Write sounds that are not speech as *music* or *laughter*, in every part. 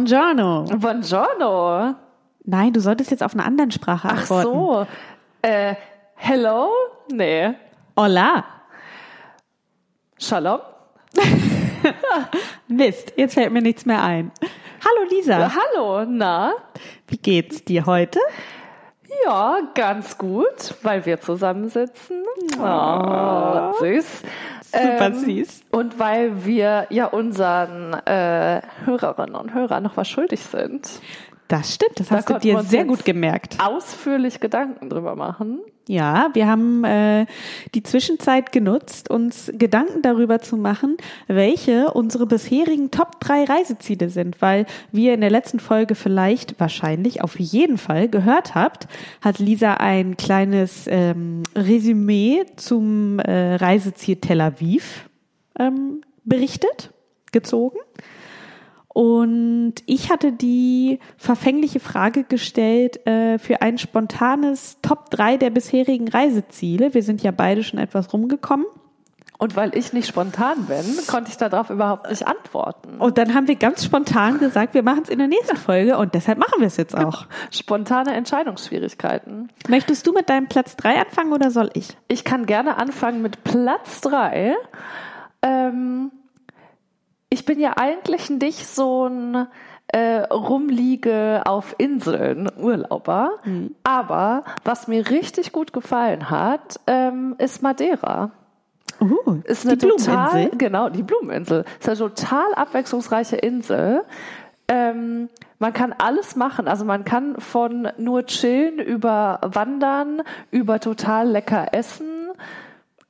Buongiorno. Buongiorno. Nein, du solltest jetzt auf einer anderen Sprache Ach antworten. so. Äh, hello? Nee. Hola. Shalom? *laughs* Mist, jetzt fällt mir nichts mehr ein. Hallo Lisa, Ja, hallo, na? wie geht's dir heute? Ja, ganz gut, weil wir zusammensitzen. Oh, süß. Super Ähm, süß. Und weil wir ja unseren äh, Hörerinnen und Hörern noch was schuldig sind. Das stimmt, das Da hast du dir sehr gut gemerkt. Ausführlich Gedanken drüber machen. Ja, wir haben äh, die Zwischenzeit genutzt, uns Gedanken darüber zu machen, welche unsere bisherigen Top 3 Reiseziele sind, weil wie ihr in der letzten Folge vielleicht wahrscheinlich auf jeden Fall gehört habt, hat Lisa ein kleines ähm, Resümee zum äh, Reiseziel Tel Aviv ähm, berichtet, gezogen. Und ich hatte die verfängliche Frage gestellt äh, für ein spontanes Top 3 der bisherigen Reiseziele. Wir sind ja beide schon etwas rumgekommen. Und weil ich nicht spontan bin, konnte ich darauf überhaupt nicht antworten. Und dann haben wir ganz spontan gesagt, wir machen es in der nächsten Folge und deshalb machen wir es jetzt auch. Spontane Entscheidungsschwierigkeiten. Möchtest du mit deinem Platz 3 anfangen oder soll ich? Ich kann gerne anfangen mit Platz drei. Ähm, ich bin ja eigentlich nicht so ein äh, Rumliege auf Inseln Urlauber, aber was mir richtig gut gefallen hat, ähm, ist Madeira. Uh, Ist eine die total, Blumeninsel. genau, die Blumeninsel. Ist eine total abwechslungsreiche Insel. Ähm, man kann alles machen. Also man kann von nur chillen über wandern, über total lecker essen.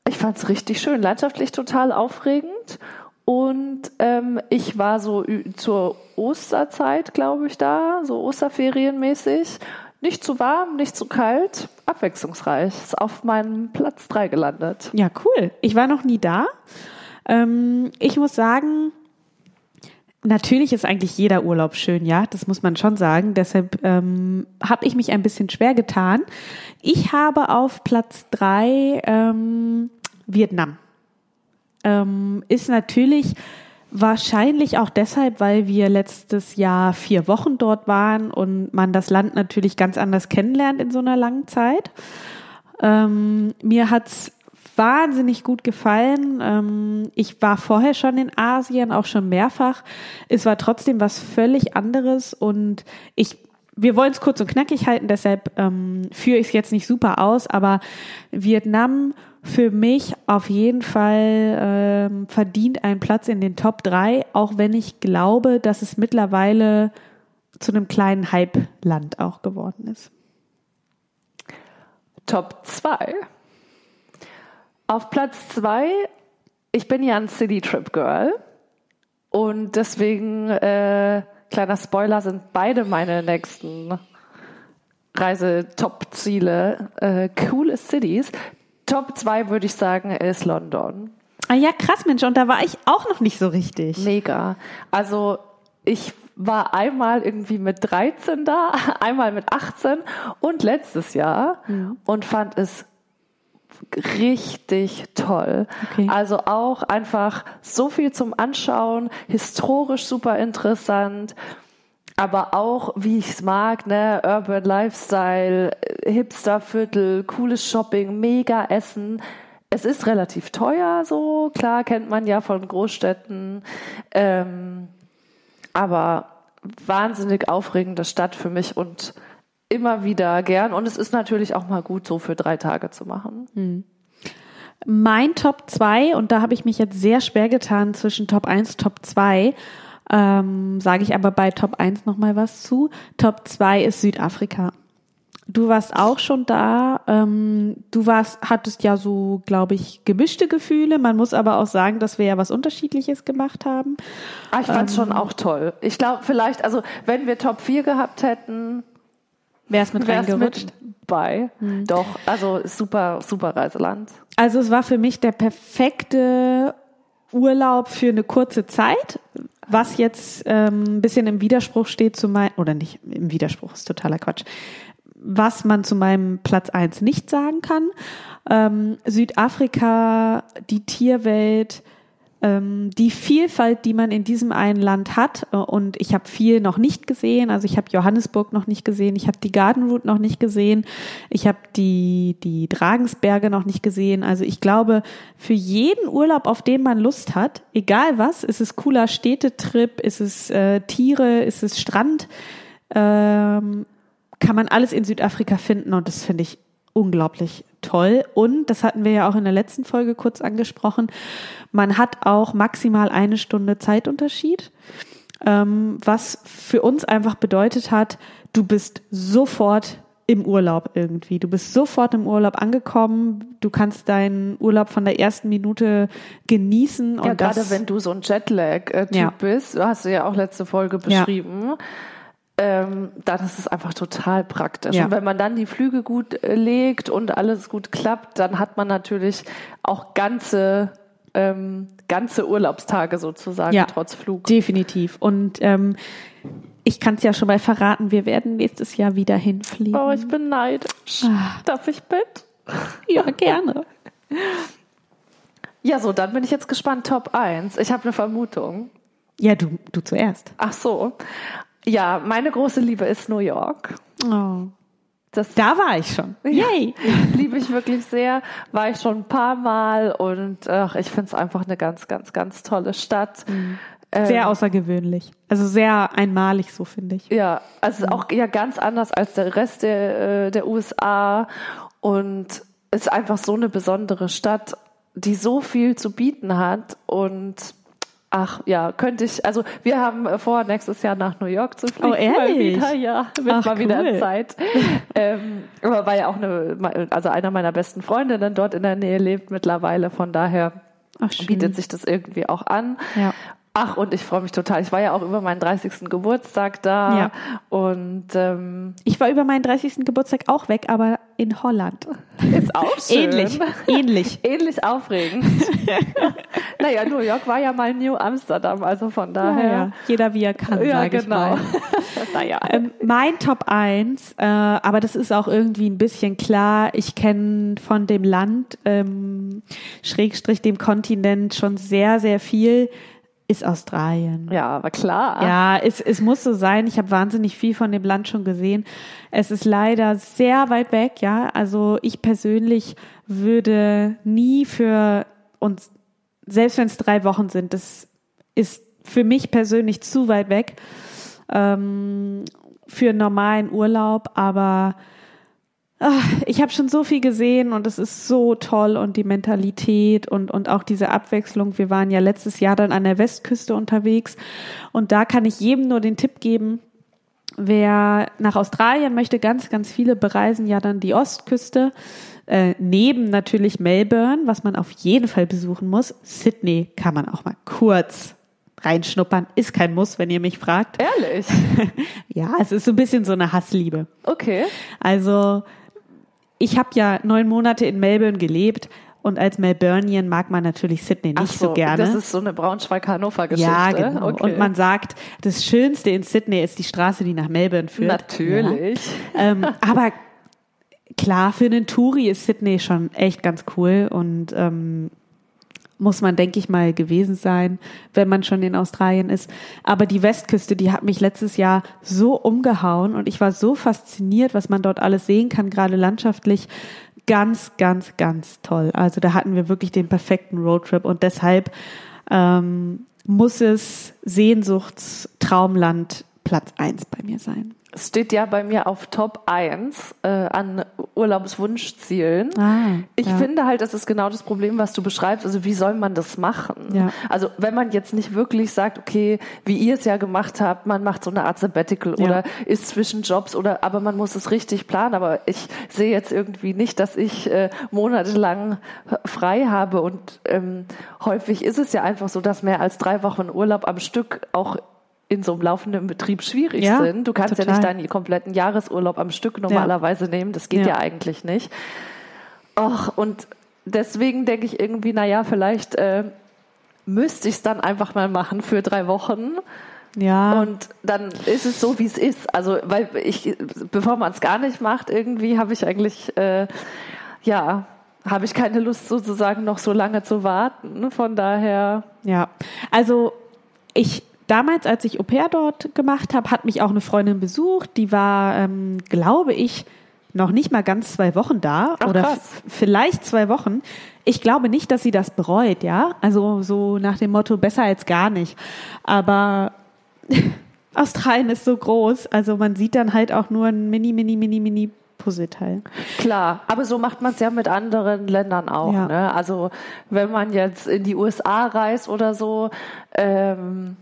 Ich fand es richtig schön, landschaftlich total aufregend. Und ähm, ich war so zur Osterzeit, glaube ich, da, so Osterferienmäßig. Nicht zu warm, nicht zu kalt, abwechslungsreich. Ist auf meinem Platz drei gelandet. Ja, cool. Ich war noch nie da. Ähm, ich muss sagen, natürlich ist eigentlich jeder Urlaub schön, ja, das muss man schon sagen. Deshalb ähm, habe ich mich ein bisschen schwer getan. Ich habe auf Platz drei ähm, Vietnam. Ähm, ist natürlich wahrscheinlich auch deshalb, weil wir letztes Jahr vier Wochen dort waren und man das Land natürlich ganz anders kennenlernt in so einer langen Zeit. Ähm, mir hat's wahnsinnig gut gefallen. Ähm, ich war vorher schon in Asien, auch schon mehrfach. Es war trotzdem was völlig anderes und ich wir wollen es kurz und knackig halten, deshalb ähm, führe ich es jetzt nicht super aus, aber Vietnam für mich auf jeden Fall ähm, verdient einen Platz in den Top 3, auch wenn ich glaube, dass es mittlerweile zu einem kleinen Hype-Land auch geworden ist. Top 2. Auf Platz 2, ich bin ja ein City Trip Girl und deswegen, äh, kleiner Spoiler, sind beide meine nächsten Reise-Top-Ziele äh, coole Cities. Top 2 würde ich sagen ist London. Ah ja, krass, Mensch, und da war ich auch noch nicht so richtig. Mega. Also ich war einmal irgendwie mit 13 da, *laughs* einmal mit 18 und letztes Jahr und fand es richtig toll. Okay. Also auch einfach so viel zum Anschauen, historisch super interessant, aber auch, wie ich es mag, ne, Urban Lifestyle, Hipsterviertel, cooles Shopping, mega Essen. Es ist relativ teuer, so klar kennt man ja von Großstädten, ähm, aber wahnsinnig aufregende Stadt für mich und immer wieder gern. Und es ist natürlich auch mal gut, so für drei Tage zu machen. Mein Top 2, und da habe ich mich jetzt sehr schwer getan zwischen Top 1 und Top 2, ähm, sage ich aber bei Top 1 nochmal was zu. Top 2 ist Südafrika. Du warst auch schon da. Ähm, du warst, hattest ja so, glaube ich, gemischte Gefühle. Man muss aber auch sagen, dass wir ja was Unterschiedliches gemacht haben. Ah, ich fand es schon auch toll. Ich glaube, vielleicht, also wenn wir Top 4 gehabt hätten, mit wäre es reingerutscht? mit bei. Doch, also super, super Reiseland. Also es war für mich der perfekte Urlaub für eine kurze Zeit, was jetzt ähm, ein bisschen im Widerspruch steht zu meinem, oder nicht, im Widerspruch ist totaler Quatsch, was man zu meinem Platz eins nicht sagen kann. Ähm, Südafrika, die Tierwelt, die Vielfalt, die man in diesem einen Land hat. Äh, und ich habe viel noch nicht gesehen. Also ich habe Johannesburg noch nicht gesehen. Ich habe die Garden Route noch nicht gesehen. Ich habe die, die Dragensberge noch nicht gesehen. Also ich glaube, für jeden Urlaub, auf den man Lust hat, egal was, ist es cooler Städtetrip, ist es äh, Tiere, ist es Strand, ähm, kann man alles in Südafrika finden. Und das finde ich unglaublich toll. Und das hatten wir ja auch in der letzten Folge kurz angesprochen. Man hat auch maximal eine Stunde Zeitunterschied, ähm, was für uns einfach bedeutet hat, du bist sofort im Urlaub irgendwie. Du bist sofort im Urlaub angekommen. Du kannst deinen Urlaub von der ersten Minute genießen. Ja, gerade wenn du so ein Jetlag-Typ ja. bist, hast du ja auch letzte Folge beschrieben. Ja ähm, dann ist es einfach total praktisch. Ja. Und wenn man dann die Flüge gut äh, legt und alles gut klappt, dann hat man natürlich auch ganze ähm, ganze Urlaubstage sozusagen ja, trotz Flug. Definitiv. Und ähm, ich kann es ja schon mal verraten, wir werden nächstes Jahr wieder hinfliegen. Oh, ich bin neidisch. Ah. Darf ich mit? Ja, gerne. *laughs* Ja, so, dann bin ich jetzt gespannt. Top 1. Ich habe eine Vermutung. Ja, du, du zuerst. Ach so. Ja, meine große Liebe ist New York. Oh. Das da war ich schon. Yay! *laughs* liebe ich wirklich sehr. War ich schon ein paar Mal und ach, ich finde es einfach eine ganz, ganz, ganz tolle Stadt. Mhm. Sehr ähm, außergewöhnlich. Also sehr einmalig, so finde ich. Ja, also mhm. auch ja ganz anders als der Rest der, äh, der USA und ist einfach so eine besondere Stadt, die so viel zu bieten hat und Ach ja, könnte ich. Also wir haben vor, nächstes Jahr nach New York zu fliegen. Oh ehrlich? Mal wieder, ja, wird Ach, mal cool. wieder Zeit. ähm, aber weil ja auch eine, also einer meiner besten Freundinnen dort in der Nähe lebt mittlerweile. Von daher Ach, bietet sich das irgendwie auch an. Ja. Ach, und ich freue mich total. Ich war ja auch über meinen 30. Geburtstag da. Ja. Und ähm, ich war über meinen 30. Geburtstag auch weg, aber in Holland. Ist auch *laughs* schön. Ähnlich. Ähnlich. *laughs* Ähnlich aufregend. *laughs* naja, New York war ja mal New Amsterdam, also von daher. Ja, ja. Jeder wie er kann, ja, sage genau. ich mal. naja. Ähm, mein Top 1, äh, aber das ist auch irgendwie ein bisschen klar. Ich kenne von dem Land, ähm, Schrägstrich dem Kontinent schon sehr, sehr viel ist Australien. Ja, aber klar. Ja, es, es muss so sein. Ich habe wahnsinnig viel von dem Land schon gesehen. Es ist leider sehr weit weg, ja. Also ich persönlich würde nie für uns, selbst wenn es drei Wochen sind, das ist für mich persönlich zu weit weg ähm, für einen normalen Urlaub, aber Ach, ich habe schon so viel gesehen und es ist so toll und die Mentalität und, und auch diese Abwechslung. Wir waren ja letztes Jahr dann an der Westküste unterwegs und da kann ich jedem nur den Tipp geben, wer nach Australien möchte, ganz, ganz viele bereisen ja dann die Ostküste. Äh, neben natürlich Melbourne, was man auf jeden Fall besuchen muss. Sydney kann man auch mal kurz reinschnuppern. Ist kein Muss, wenn ihr mich fragt. Ehrlich? *laughs* ja, es ist so ein bisschen so eine Hassliebe. Okay. Also ich habe ja neun Monate in Melbourne gelebt. Und als Melburnian mag man natürlich Sydney nicht so, so, gerne. Das ist so eine Braunschweig-Hannover-Geschichte. Ja, genau. Okay. Und man sagt, das Schönste in Sydney ist die Straße, die nach Melbourne führt. Natürlich. Ja. Ähm, aber klar, für einen Touri ist Sydney schon echt ganz cool und ähm, muss man, denke ich mal, gewesen sein, wenn man schon in Australien ist. Aber die Westküste, die hat mich letztes Jahr so umgehauen und ich war so fasziniert, was man dort alles sehen kann, gerade landschaftlich. Ganz, ganz, ganz toll. Also da hatten wir wirklich den perfekten Roadtrip und deshalb ähm, muss es Sehnsuchtstraumland Platz eins bei mir sein. Steht ja bei mir auf Top 1 äh, an Urlaubswunschzielen. Ah, ich ja. finde halt, das ist genau das Problem, was du beschreibst. Also wie soll man das machen? Ja. Also wenn man jetzt nicht wirklich sagt, okay, wie ihr es ja gemacht habt, man macht so eine Art Sabbatical ja. oder ist zwischen Jobs oder aber man muss es richtig planen. Aber ich sehe jetzt irgendwie nicht, dass ich äh, monatelang frei habe und ähm, häufig ist es ja einfach so, dass mehr als drei Wochen Urlaub am Stück auch in so einem laufenden Betrieb schwierig ja, sind. Du kannst total. ja nicht deinen kompletten Jahresurlaub am Stück normalerweise ja. nehmen. Das geht ja. ja, eigentlich nicht. Och, und deswegen denke ich irgendwie, naja, vielleicht äh, müsste ich es dann einfach mal machen für drei Wochen. Ja. Und dann ist es so, wie es ist. Also, weil ich, bevor man es gar nicht macht, irgendwie habe ich eigentlich, äh, ja, habe ich keine Lust sozusagen noch so lange zu warten. Von daher. Ja, also ich damals, als ich Au pair dort gemacht habe, hat mich auch eine Freundin besucht. Die war, ähm, glaube ich, noch nicht mal ganz zwei Wochen da Ach, oder vielleicht zwei Wochen. Ich glaube nicht, dass sie das bereut, ja. Also so nach dem Motto besser als gar nicht. Aber *laughs* Australien ist so groß, also man sieht dann halt auch nur ein mini, mini, mini, mini Puzzleteil. Klar, aber so macht man es ja mit anderen Ländern auch. Ja. Ne? Also wenn man jetzt in die USA reist oder so, ähm,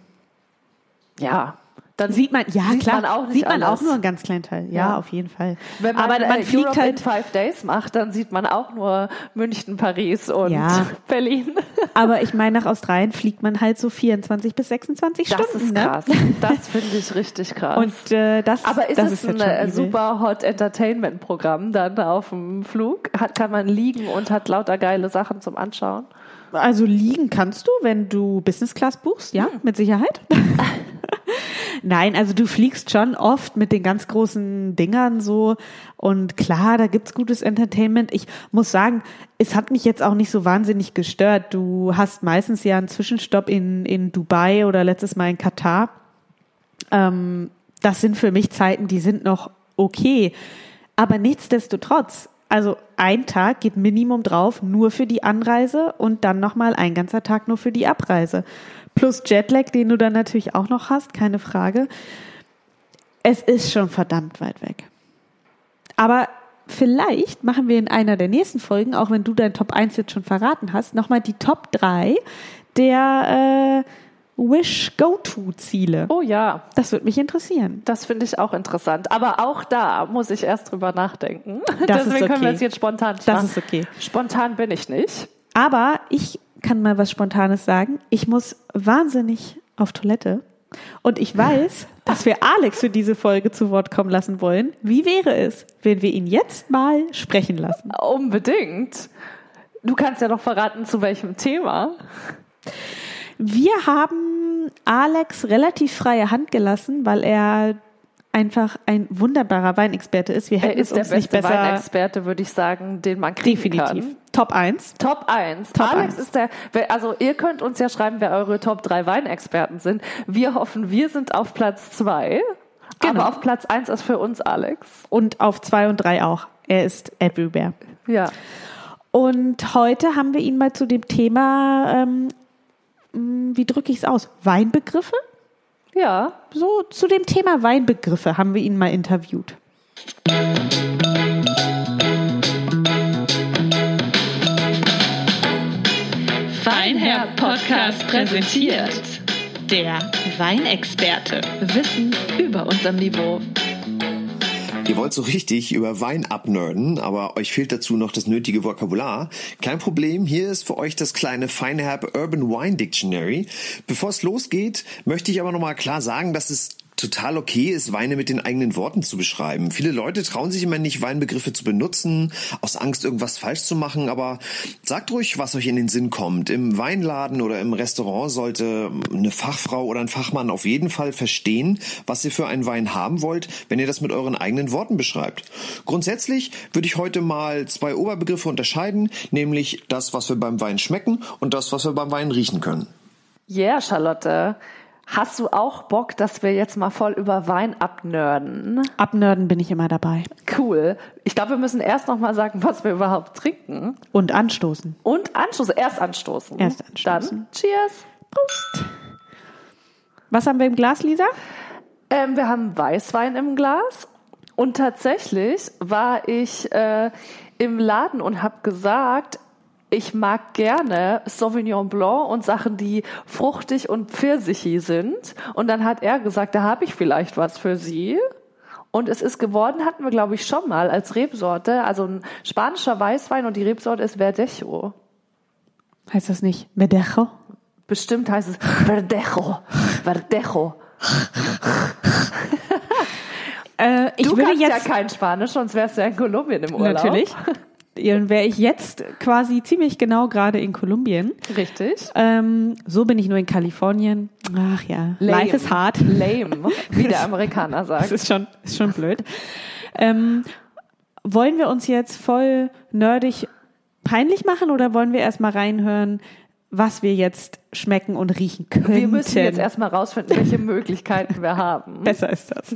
ja, dann Sieht man, ja sieht klar, man auch sieht man alles. auch nur einen ganz kleinen Teil. Ja, Ja. auf jeden Fall. Wenn man, Aber man äh, fliegt Europe in halt, Five Days macht, dann sieht man auch nur München, Paris und Ja. *laughs* Berlin. aber ich meine, nach Australien fliegt man halt so 24 bis 26 Das Stunden. ist ne? krass. Das finde ich richtig krass. Und äh, das, aber ist das es ist ein äh, super Hot Entertainment Programm dann auf dem Flug? Hat, kann man liegen und hat lauter geile Sachen zum Anschauen? Also liegen kannst du, wenn du Business Class buchst, ja, Hm. mit Sicherheit. *laughs* Nein, also du fliegst schon oft mit den ganz großen Dingern so und klar, da gibt's gutes Entertainment. Ich muss sagen, es hat mich jetzt auch nicht so wahnsinnig gestört. Du hast meistens ja einen Zwischenstopp in, in Dubai oder letztes Mal in Katar. Ähm, das sind für mich Zeiten, die sind noch okay. Aber nichtsdestotrotz, also ein Tag geht Minimum drauf, nur für die Anreise und dann nochmal ein ganzer Tag nur für die Abreise. Plus Jetlag, den du dann natürlich auch noch hast, keine Frage. Es ist schon verdammt weit weg. Aber vielleicht machen wir in einer der nächsten Folgen, auch wenn du dein Top 1 jetzt schon verraten hast, nochmal die Top 3 der äh, Wish-Go-To-Ziele. Oh ja, Das würde mich interessieren. das finde ich auch interessant. Aber auch da muss ich erst drüber nachdenken. Das Deswegen können wir okay. es jetzt spontan nicht Das ist okay. Spontan bin ich nicht. Aber ich kann mal was Spontanes sagen. Ich muss wahnsinnig auf Toilette. Und ich weiß, dass wir Alex für diese Folge zu Wort kommen lassen wollen. Wie wäre es, wenn wir ihn jetzt mal sprechen lassen? Unbedingt. Du kannst ja noch verraten, zu welchem Thema. Wir haben Alex relativ freie Hand gelassen, weil er einfach ein wunderbarer Weinexperte ist. Wir Er hätten ist es der uns nicht beste besser. Weinexperte, würde ich sagen, den man kriegen Definitiv. kann. Top 1. Top 1. Top Alex 1. ist der, also ihr könnt uns ja schreiben, wer eure Top 3 Weinexperten sind. Wir hoffen, wir sind auf Platz 2. Genau. Aber auf Platz 1 ist für uns Alex. Und auf 2 und 3 auch. Er ist everywhere. Ja. Und heute haben wir ihn mal zu dem Thema, ähm, mh, wie drücke ich es aus? Weinbegriffe? Ja. So zu dem Thema Weinbegriffe haben wir ihn mal interviewt. Weinherr Podcast präsentiert Der Weinexperte. Wissen über unserem Niveau. Ihr wollt so richtig über Wein abnerden, aber euch fehlt dazu noch das nötige Vokabular. Kein Problem, hier ist für euch das kleine Feinherb Urban Wine Dictionary. Bevor es losgeht, möchte ich aber nochmal klar sagen, dass es total okay ist, Weine mit den eigenen Worten zu beschreiben. Viele Leute trauen sich immer nicht, Weinbegriffe zu benutzen, aus Angst, irgendwas falsch zu machen, aber sagt ruhig, was euch in den Sinn kommt. Im Weinladen oder im Restaurant sollte eine Fachfrau oder ein Fachmann auf jeden Fall verstehen, was ihr für einen Wein haben wollt, wenn ihr das mit euren eigenen Worten beschreibt. Grundsätzlich würde ich heute mal zwei Oberbegriffe unterscheiden, nämlich das, was wir beim Wein schmecken und das, was wir beim Wein riechen können. Yeah, Charlotte. Hast du auch Bock, dass wir jetzt mal voll über Wein abnörden? Abnörden bin ich immer dabei. Cool. Ich glaube, wir müssen erst noch mal sagen, was wir überhaupt trinken. Und anstoßen. Und anstoßen. Erst anstoßen. Erst anstoßen. Dann Cheers. Prost. Was haben wir im Glas, Lisa? Ähm, wir haben Weißwein im Glas. Und tatsächlich war ich äh, im Laden und habe gesagt, ich mag gerne Sauvignon Blanc und Sachen, die fruchtig und pfirsichig sind. Und dann hat er gesagt, da habe ich vielleicht was für Sie. Und es ist geworden, hatten wir, glaube ich, schon mal als Rebsorte, also ein spanischer Weißwein und die Rebsorte ist Verdecho. Heißt das nicht Verdejo? Bestimmt heißt es *laughs* Verdejo. Verdejo. Äh, ich Du würde kannst jetzt ja kein Spanisch, sonst wärst du ja in Kolumbien im Urlaub. natürlich. Dann wäre ich jetzt quasi ziemlich genau gerade in Kolumbien. Richtig. Ähm, so bin ich nur in Kalifornien. Ach ja, Lame. life is hard. Lame, wie der *laughs* Amerikaner Das sagt. ist schon, ist schon blöd. Ähm, wollen wir uns jetzt voll nerdig peinlich machen oder wollen wir erstmal reinhören, was wir jetzt schmecken und riechen könnten? Wir müssen jetzt erstmal rausfinden, welche Möglichkeiten wir haben. Besser ist das.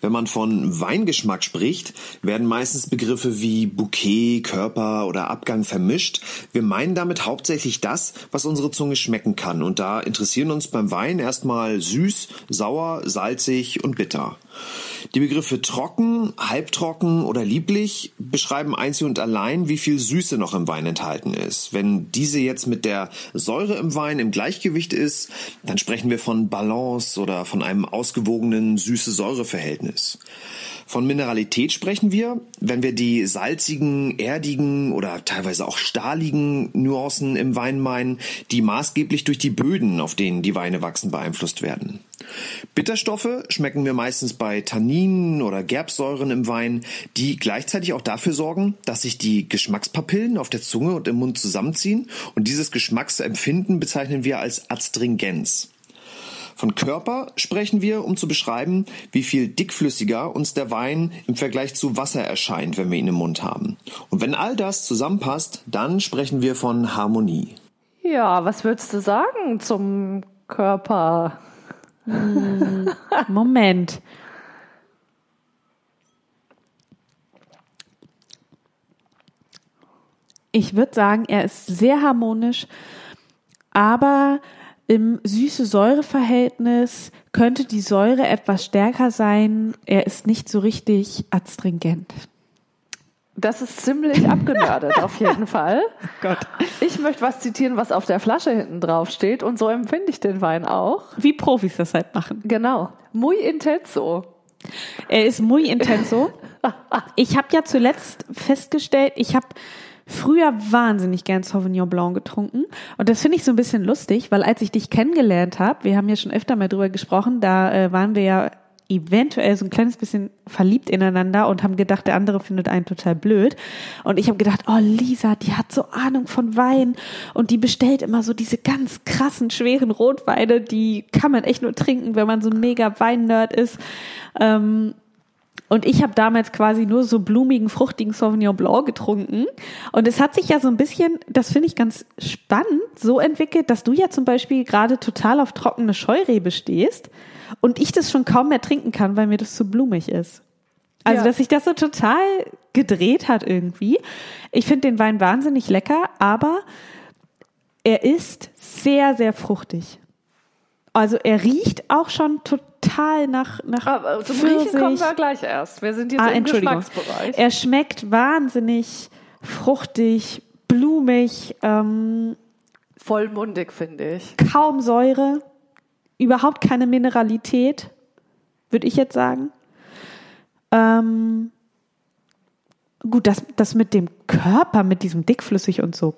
Wenn man von Weingeschmack spricht, werden meistens Begriffe wie Bouquet, Körper oder Abgang vermischt. Wir meinen damit hauptsächlich das, was unsere Zunge schmecken kann. Und da interessieren uns beim Wein erstmal süß, sauer, salzig und bitter. Die Begriffe trocken, halbtrocken oder lieblich beschreiben einzig und allein, wie viel Süße noch im Wein enthalten ist. Wenn diese jetzt mit der Säure im Wein im Gleichgewicht ist, dann sprechen wir von Balance oder von einem ausgewogenen Süße-Säure-Verhältnis. Von Mineralität sprechen wir, wenn wir die salzigen, erdigen oder teilweise auch stahligen Nuancen im Wein meinen, die maßgeblich durch die Böden, auf denen die Weine wachsen, beeinflusst werden. Bitterstoffe schmecken wir meistens bei Tanninen oder Gerbsäuren im Wein, die gleichzeitig auch dafür sorgen, dass sich die Geschmackspapillen auf der Zunge und im Mund zusammenziehen und dieses Geschmacksempfinden bezeichnen wir als Astringenz. Von Körper sprechen wir, um zu beschreiben, wie viel dickflüssiger uns der Wein im Vergleich zu Wasser erscheint, wenn wir ihn im Mund haben. Und wenn all das zusammenpasst, dann sprechen wir von Harmonie. Ja, was würdest du sagen zum Körper? Moment. Ich würde sagen, er ist sehr harmonisch, aber im süße-Säure-Verhältnis könnte die Säure etwas stärker sein. Er ist nicht so richtig astringent. Das ist ziemlich abgenördet auf jeden *laughs* Fall. Gott. Ich möchte was zitieren, was auf der Flasche hinten drauf steht und so empfinde ich den Wein auch. Wie Profis das halt machen. Genau. Muy intenso. Er ist muy intenso. *laughs* Ich habe ja zuletzt festgestellt, ich habe früher wahnsinnig gern Sauvignon Blanc getrunken. Und das finde ich so ein bisschen lustig, weil als ich dich kennengelernt habe, wir haben ja schon öfter mal drüber gesprochen, da äh, waren wir ja eventuell so ein kleines bisschen verliebt ineinander und haben gedacht, der andere findet einen total blöd. Und ich habe gedacht, oh Lisa, die hat so Ahnung von Wein und die bestellt immer so diese ganz krassen, schweren Rotweine, die kann man echt nur trinken, wenn man so ein mega Wein-Nerd ist. Ähm, und ich habe damals quasi nur so blumigen, fruchtigen Sauvignon Blanc getrunken. Und es hat sich ja so ein bisschen, das finde ich ganz spannend, so entwickelt, dass du ja zum Beispiel gerade total auf trockene Scheurebe stehst und ich das schon kaum mehr trinken kann, weil mir das zu blumig ist. Also, Ja. dass sich das so total gedreht hat irgendwie. Ich finde den Wein wahnsinnig lecker, aber er ist sehr, sehr fruchtig. Also er riecht auch schon total nach, nach Aber zum Riechen Pfirsich. kommen wir gleich erst. Wir sind jetzt Ah, im. Geschmacksbereich. Er schmeckt wahnsinnig fruchtig, blumig, ähm, Vollmundig, finde ich. kaum Säure, überhaupt keine Mineralität, würde ich jetzt sagen. Ähm, gut, das, das mit dem Körper, mit diesem dickflüssig und so,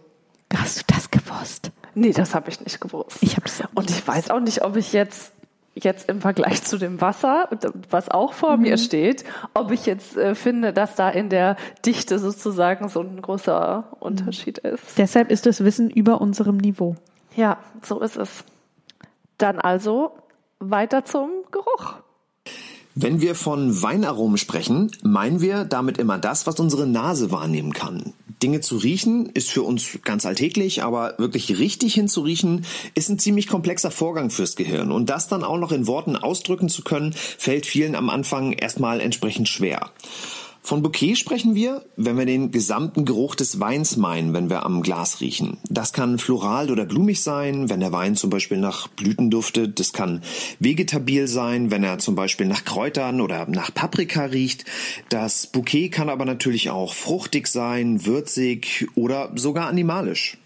hast du das gewusst? Nee, das habe ich nicht gewusst. Ich habe es Und ich weiß auch nicht, ob ich jetzt jetzt im Vergleich zu dem Wasser, was auch vor Mhm. mir steht, ob ich jetzt äh, finde, dass da in der Dichte sozusagen so ein großer Unterschied ist. Deshalb ist das Wissen über unserem Niveau. Ja, so ist es. Dann also weiter zum Geruch. Wenn wir von Weinaromen sprechen, meinen wir damit immer das, was unsere Nase wahrnehmen kann. Dinge zu riechen ist für uns ganz alltäglich, aber wirklich richtig hinzuriechen ist ein ziemlich komplexer Vorgang fürs Gehirn. Und das dann auch noch in Worten ausdrücken zu können, fällt vielen am Anfang erstmal entsprechend schwer. Von Bouquet sprechen wir, wenn wir den gesamten Geruch des Weins meinen, wenn wir am Glas riechen. Das kann floral oder blumig sein, wenn der Wein zum Beispiel nach Blüten duftet. Das kann vegetabil sein, wenn er zum Beispiel nach Kräutern oder nach Paprika riecht. Das Bouquet kann aber natürlich auch fruchtig sein, würzig oder sogar animalisch.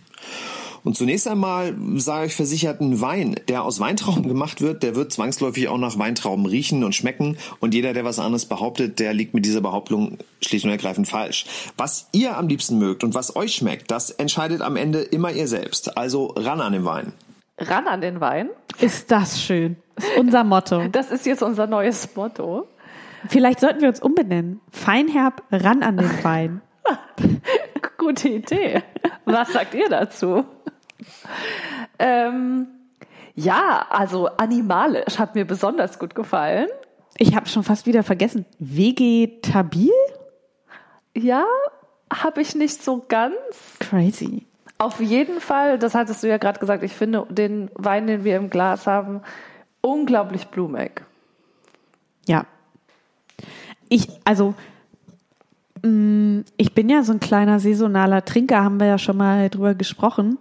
Und zunächst einmal sage ich versichert, ein Wein, der aus Weintrauben gemacht wird, der wird zwangsläufig auch nach Weintrauben riechen und schmecken. Und jeder, der was anderes behauptet, der liegt mit dieser Behauptung schlicht und ergreifend falsch. Was ihr am liebsten mögt und was euch schmeckt, das entscheidet am Ende immer ihr selbst. Also ran an den Wein. Ran an den Wein. Ist das schön. Ist unser Motto. Das ist jetzt unser neues Motto. Vielleicht sollten wir uns umbenennen. Feinherb, ran an den Wein. *laughs* Gute Idee. Was sagt ihr dazu? *laughs* Ähm, ja, also animalisch hat mir besonders gut gefallen. Ich habe schon fast wieder vergessen. Vegetabil? Ja, habe ich nicht so ganz. Crazy. Auf jeden Fall, das hattest du ja gerade gesagt, ich finde den Wein, den wir im Glas haben, unglaublich blumig. Ja. Ich, also, mh, ich bin ja so ein kleiner saisonaler Trinker, haben wir ja schon mal drüber gesprochen.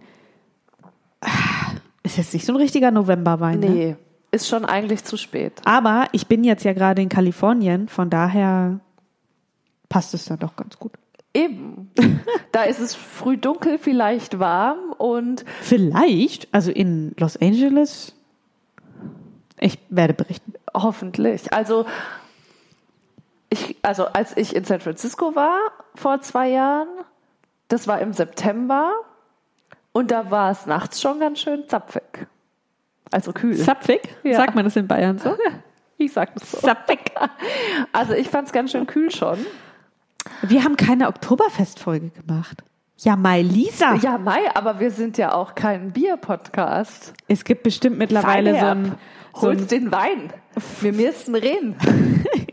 Ist jetzt nicht so ein richtiger Novemberwein. Ne? Nee, ist schon eigentlich zu spät. Aber ich bin jetzt ja gerade in Kalifornien, von daher passt es dann doch ganz gut. Eben. *laughs* da ist es früh dunkel, vielleicht warm und Vielleicht, also in Los Angeles, ich werde berichten. hoffentlich. Also, ich, also als ich in San Francisco war vor zwei Jahren, das war im September und da war es nachts schon ganz schön zapfig. Also kühl. Zapfig, Ja. sagt man das in Bayern so? *laughs* ich sag das so. Zapfig. *laughs* Also ich fand es ganz schön kühl schon. Wir haben keine Oktoberfestfolge gemacht. Ja, Mai Lisa. Ja, Mai, aber wir sind ja auch kein Bier-Podcast. Es gibt bestimmt mittlerweile so ein, Feinherb. so Holst den Wein. Wir müssen reden. *laughs*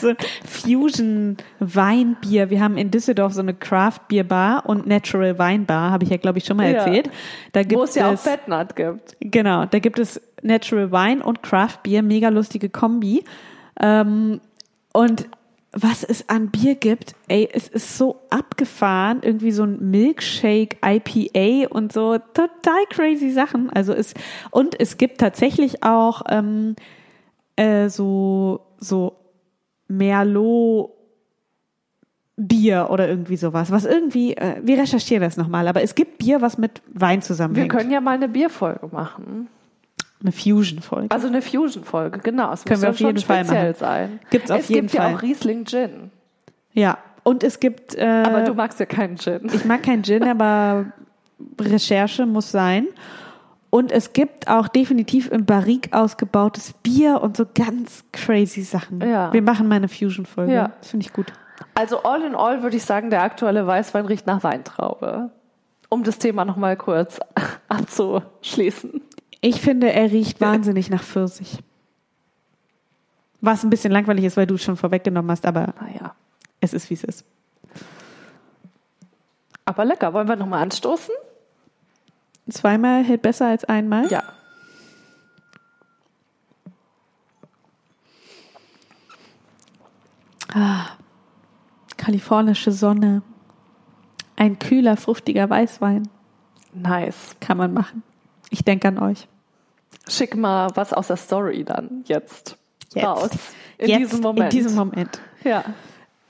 so ein Fusion Weinbier. Wir haben in Düsseldorf so eine Craft Beer Bar und Natural Wein Bar, habe ich ja glaube ich schon mal Ja. erzählt. Da gibt Wo es ja auch Fettnut gibt. Genau, da gibt es Natural Wine und Craft Beer, mega lustige Kombi. Ähm, und was es an Bier gibt, ey, es ist so abgefahren, irgendwie so ein Milkshake, IPA und so, total crazy Sachen. Also es, und es gibt tatsächlich auch ähm, äh, so, so Merlot Bier oder irgendwie sowas, was irgendwie, äh, wir recherchieren das nochmal, aber es gibt Bier, was mit Wein Wir zusammenhängt. können ja mal eine Bierfolge machen. Eine Fusion-Folge. Also eine Fusion-Folge, genau. Es Können wir auf jeden Fall machen. sein. Gibt's auf es jeden gibt ja Fall. auch Riesling Gin. Ja, und es gibt, äh, Aber du magst ja keinen Gin. ich mag keinen Gin, aber Recherche muss sein. Und es gibt auch definitiv im Barrique ausgebautes Bier und so ganz crazy Sachen. Ja. Wir machen mal eine Fusion-Folge. Ja. Das finde ich gut. Also all in all würde ich sagen, der aktuelle Weißwein riecht nach Weintraube. Um das Thema nochmal kurz *laughs* abzuschließen. Ich finde, er riecht wahnsinnig nach Pfirsich. Was ein bisschen langweilig ist, weil du es schon vorweggenommen hast, aber Naja. es ist, wie es ist. Aber lecker. Wollen wir nochmal anstoßen? Zweimal hält besser als einmal. Ja. Kalifornische Sonne. Ein kühler, fruchtiger Weißwein. Nice. Kann man machen. Ich denke an euch. Schick mal was aus der Story dann jetzt, Jetzt. raus. In Jetzt, diesem Moment. In diesem Moment. Ja.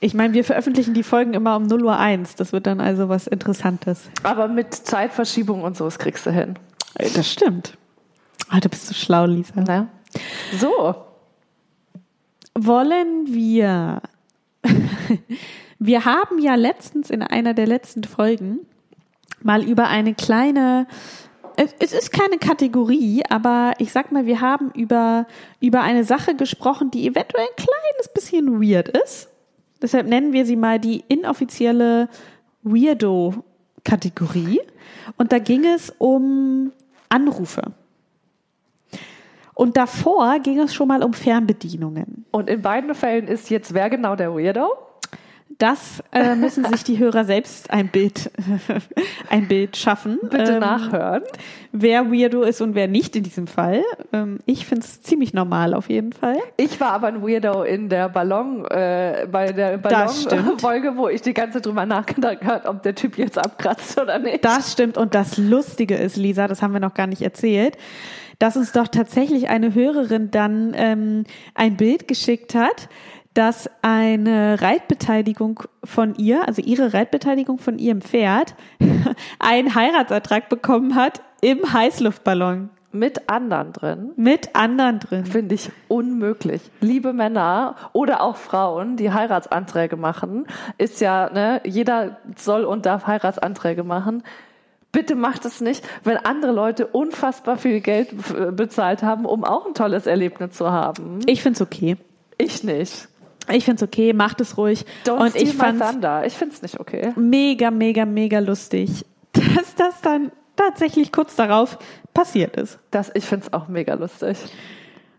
Ich meine, wir veröffentlichen die Folgen immer um 0 Uhr 1. Das wird dann also was Interessantes. Aber mit Zeitverschiebung und so, das kriegst du hin. Das stimmt. Ah, du bist so schlau, Lisa. Ne? So. Wollen wir. *laughs* wir haben ja letztens in einer der letzten Folgen mal über eine kleine. Es es ist keine Kategorie, aber ich sag mal, wir haben über, über eine Sache gesprochen, die eventuell ein kleines bisschen weird ist. Deshalb nennen wir sie mal die inoffizielle Weirdo-Kategorie. Und da ging es um Anrufe. Und davor ging es schon mal um Fernbedienungen. Und in beiden Fällen ist jetzt wer genau der Weirdo? Das äh, müssen sich die Hörer selbst ein Bild, *laughs* ein Bild schaffen. Bitte Ähm, nachhören. Wer Weirdo ist und wer nicht in diesem Fall. Ähm, ich finde es ziemlich normal auf jeden Fall. Ich war aber ein Weirdo in der Ballon, äh, bei der. Ballon-Folge, wo ich die ganze drüber nachgedacht habe, ob der Typ jetzt abkratzt oder nicht. Das stimmt. Und das Lustige ist, Lisa, das haben wir noch gar nicht erzählt, dass uns doch tatsächlich eine Hörerin dann ähm, ein Bild geschickt hat, dass eine Reitbeteiligung von ihr, also ihre Reitbeteiligung von ihrem Pferd, *laughs* einen Heiratsantrag bekommen hat im Heißluftballon Mit anderen drin. mit anderen drin. Finde ich unmöglich. Liebe Männer oder auch Frauen, die Heiratsanträge machen, ist ja, ne, jeder soll und darf Heiratsanträge machen. Bitte macht es nicht, wenn andere Leute unfassbar viel Geld bezahlt haben, um auch ein tolles Erlebnis zu haben. Ich find's okay. Ich nicht. Ich find's okay, macht es ruhig. Don't und ich fand's thunder. Ich find's nicht okay. mega, mega, mega lustig, *laughs* dass das dann tatsächlich kurz darauf passiert ist. Das, ich find's auch mega lustig.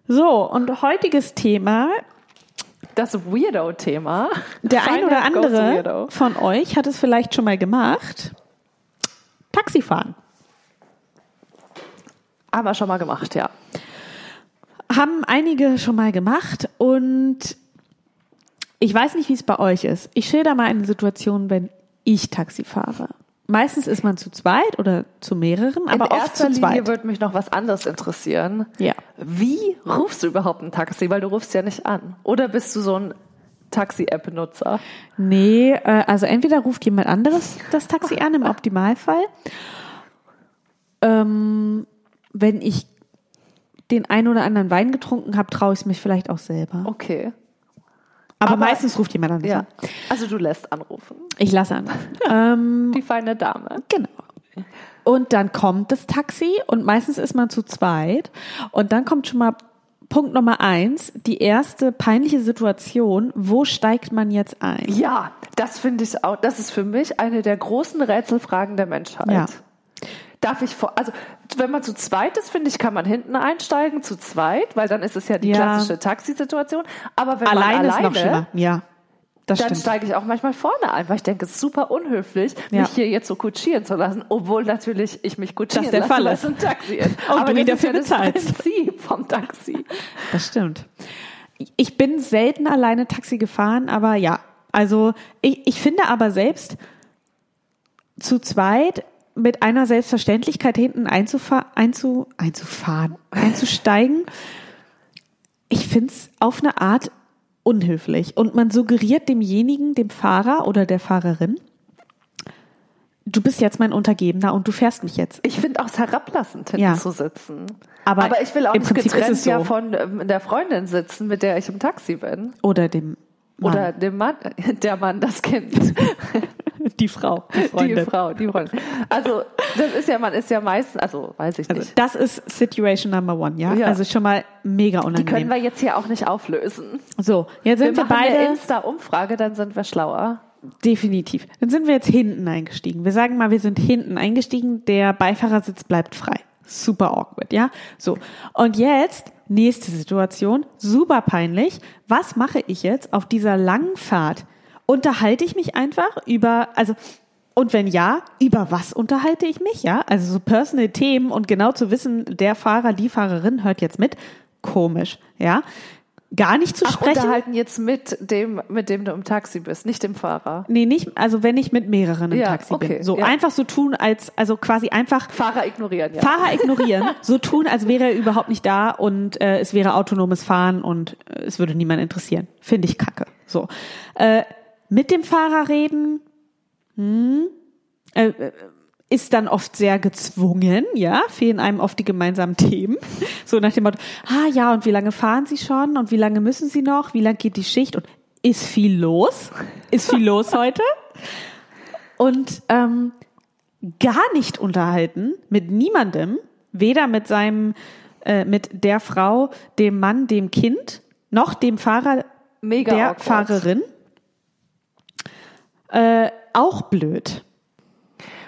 So, und heutiges Thema das Weirdo-Thema. Der ein oder andere von euch hat es vielleicht schon mal gemacht. Taxifahren. Haben wir schon mal gemacht, ja. Haben einige schon mal gemacht und ich weiß nicht, wie es bei euch ist. Ich schilder mal eine Situation, wenn ich Taxi fahre. Meistens ist man zu zweit oder zu mehreren, aber In oft zu Linie zweit. würde mich noch was anderes interessieren. Ja. Wie rufst du überhaupt ein Taxi? Weil du rufst ja nicht an. Oder bist du so ein Taxi-App-Nutzer? Nee, äh, also entweder ruft jemand anderes das Taxi an, im Optimalfall. Ähm, wenn ich den einen oder anderen Wein getrunken habe, traue ich es mich vielleicht auch selber. Okay. Aber, aber- meistens ruft jemand anderes Ja. an. Also du lässt anrufen. Ich lasse an. *laughs* ähm, Die feine Dame. genau. Und dann kommt das Taxi und meistens ist man zu zweit. Und dann kommt schon mal Punkt Nummer eins, die erste peinliche Situation. Wo steigt man jetzt ein? Ja, das finde ich auch. Das ist für mich eine der großen Rätselfragen der Menschheit. Ja. Darf ich vor, also wenn man zu zweit ist, finde ich, kann man hinten einsteigen, zu zweit, weil dann ist es ja die Ja. klassische Taxisituation. Aber wenn Alleine man ist alleine, noch schlimmer. Ja, das dann stimmt. steige ich auch manchmal vorne ein, weil ich denke, es ist super unhöflich, Ja. mich hier jetzt so kutschieren zu lassen, obwohl natürlich ich mich kutschieren Das der lasse, Fall ist. es ein Taxi ist. Und Aber du das ist dafür ja das bezahlst. Prinzip vom Taxi. Das stimmt. Ich bin selten alleine Taxi gefahren, aber ja. Also ich, ich finde aber selbst zu zweit mit einer Selbstverständlichkeit hinten einzufa einzu einzufahren, einzusteigen, ich finde es auf eine Art unhöflich. Und man suggeriert demjenigen, dem Fahrer oder der Fahrerin, du bist jetzt mein Untergebener und du fährst mich jetzt. Ich finde auch es herablassend, hinten Ja. zu sitzen. Aber ich will auch im nicht Prinzip getrennt so. ja von ähm, der Freundin sitzen, mit der ich im Taxi bin. Oder dem Mann. Oder dem Mann, *laughs* der Mann, das Kind. *laughs* die Frau, die Die Freundin. Frau, die Freundin. Also, das ist ja, man ist ja meistens, also weiß ich Also nicht. das ist Situation Number One, ja? Ja. Also schon mal mega Die können unangenehm. wir jetzt hier auch nicht auflösen. so, jetzt Wir sind wir, eine beide Insta-Umfrage, dann sind wir schlauer. definitiv. Dann sind wir jetzt hinten eingestiegen. Wir sagen mal, wir sind hinten eingestiegen. Der Beifahrersitz bleibt frei. Super awkward, ja? So. Und jetzt nächste Situation, super peinlich. Was mache ich jetzt auf dieser langen Fahrt? Unterhalte ich mich einfach über, also und wenn ja, über was unterhalte ich mich, ja? Also so personal Themen und genau zu wissen, der Fahrer, die Fahrerin hört jetzt mit, komisch, ja? Gar nicht zu Ach, sprechen. unterhalten jetzt mit dem, mit dem du im Taxi bist, nicht dem Fahrer. Nee, nicht, also wenn ich mit mehreren im Ja, Taxi okay, bin. So ja. einfach so tun, als, also quasi einfach Fahrer ignorieren, ja. Fahrer ignorieren, *laughs* so tun, als wäre er überhaupt nicht da und äh, es wäre autonomes Fahren und äh, es würde niemand interessieren. Finde ich kacke. So. Äh, mit dem Fahrer reden, hm, äh, äh, ist dann oft sehr gezwungen, ja, fehlen einem oft die gemeinsamen Themen. *laughs* So nach dem Motto, ah ja, und wie lange fahren Sie schon und wie lange müssen Sie noch, wie lange geht die Schicht und ist viel los? Ist viel los *laughs* heute? Und ähm, gar nicht unterhalten mit niemandem, weder mit seinem, äh, mit der Frau, dem Mann, dem Kind, noch dem Fahrer, Mega der awkward. Fahrerin. Äh, auch blöd.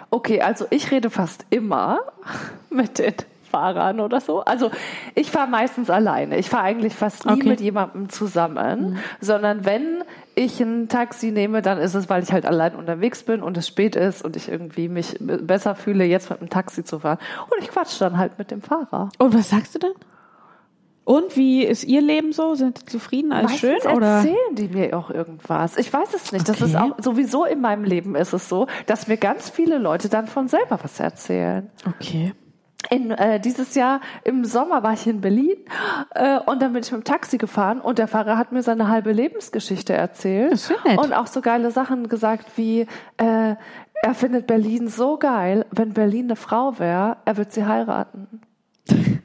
Okay, also ich rede fast immer *laughs* mit den Fahrern oder so. Also ich fahre meistens alleine. Ich fahre eigentlich fast nie Okay. mit jemandem zusammen, sondern wenn ich ein Taxi nehme, dann ist es, weil ich halt allein unterwegs bin und es spät ist und ich irgendwie mich besser fühle, jetzt mit dem Taxi zu fahren. Und ich quatsch dann halt mit dem Fahrer. Und was sagst du denn? Und wie ist Ihr Leben so? Sind Sie zufrieden? Alles schön? Meistens Oder? erzählen die mir auch irgendwas. Ich weiß es nicht. Das Okay. ist auch sowieso in meinem Leben ist es so, dass mir ganz viele Leute dann von selber was erzählen. Okay. In, äh, dieses Jahr im Sommer war ich in Berlin äh, und dann bin ich mit dem Taxi gefahren und der Fahrer hat mir seine halbe Lebensgeschichte erzählt Das und auch so geile Sachen gesagt wie äh, er findet Berlin so geil, wenn Berlin eine Frau wäre, er wird sie heiraten.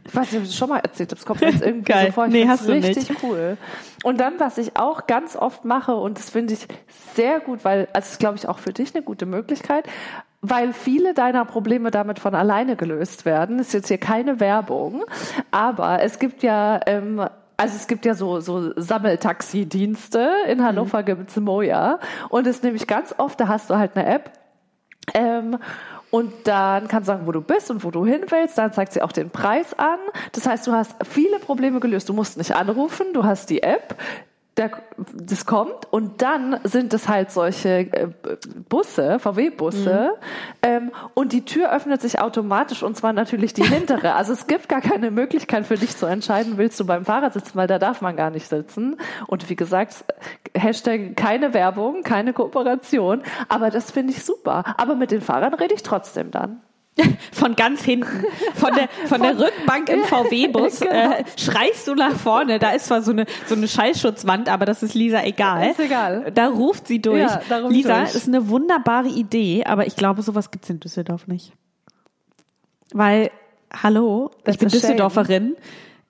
Ich weiß nicht, ob ich das schon mal erzählt habe. Es kommt mir jetzt irgendwie Geil. so vor. Ich Nee, hast du nicht. richtig cool. Und dann, was ich auch ganz oft mache, und das finde ich sehr gut, weil, also ist, glaube ich, auch für dich eine gute Möglichkeit, weil viele deiner Probleme damit von alleine gelöst werden. Ist jetzt hier keine Werbung, aber es gibt ja, ähm, also es gibt ja so, so Sammeltaxi-Dienste. In Hannover gibt's Moja. Und es nämlich ganz oft, da hast du halt eine App, ähm, und dann kannst du sagen, wo du bist und wo du hin willst. Dann zeigt sie auch den Preis an. Das heißt, du hast viele Probleme gelöst. Du musst nicht anrufen, du hast die App. Der, das kommt und dann sind es halt solche äh, Busse, VW-Busse ähm, und die Tür öffnet sich automatisch und zwar natürlich die hintere. Also es gibt gar keine Möglichkeit für dich zu entscheiden, willst du beim Fahrer sitzen, weil da darf man gar nicht sitzen. Und wie gesagt, Hashtag keine Werbung, keine Kooperation, aber das finde ich super. Aber mit den Fahrern rede ich trotzdem dann. Von ganz hinten, von der, von der Rückbank im VW-Bus, *laughs* Genau. äh, schreist du nach vorne. Da ist zwar so eine, so eine Schallschutzwand, aber das ist Lisa egal. Ist egal. Da ruft sie durch. Ja, Lisa, durch. ist eine wunderbare Idee, aber ich glaube, sowas gibt's in Düsseldorf nicht. Weil, hallo, That's ich bin. Düsseldorferin.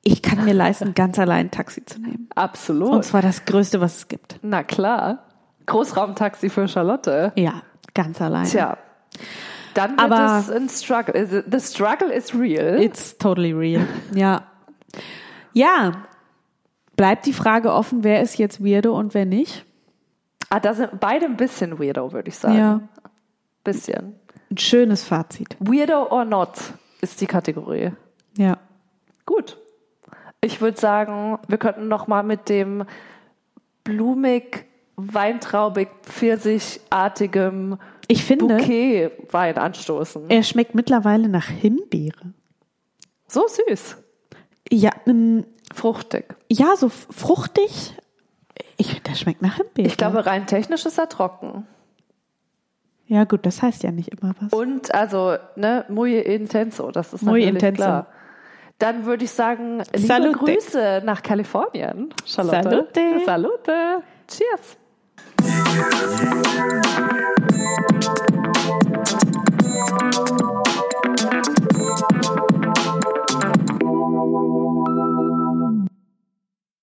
Ich kann mir leisten, ganz allein ein Taxi zu nehmen. Absolut. Und zwar das Größte, was es gibt. Na klar. Großraumtaxi für Charlotte. Ja, ganz allein. Tja. Dann wird Aber- es ein Struggle. The struggle is real. It's totally real. Ja. Ja. Bleibt die Frage offen, wer ist jetzt Weirdo und wer nicht? ah, da sind beide ein bisschen weirdo, würde ich sagen. Ja. Bisschen. Ein schönes Fazit. Weirdo or not ist die Kategorie. Ja. Gut. Ich würde sagen, wir könnten noch mal mit dem blumig, weintraubig, pfirsichartigem Ich finde, Bouquet Wein anstoßen. er schmeckt mittlerweile nach Himbeere. So süß. Ja, ähm, Fruchtig. ja, so fruchtig. Ich der schmeckt nach Himbeere. Ich glaube, rein technisch ist er trocken. Ja, gut, das heißt ja nicht immer was. Und also, ne, muy intenso, das ist Muy intenso. klar. Dann würde ich sagen, liebe Salute. Grüße nach Kalifornien, Charlotte. Salute. Salute. Cheers. Musik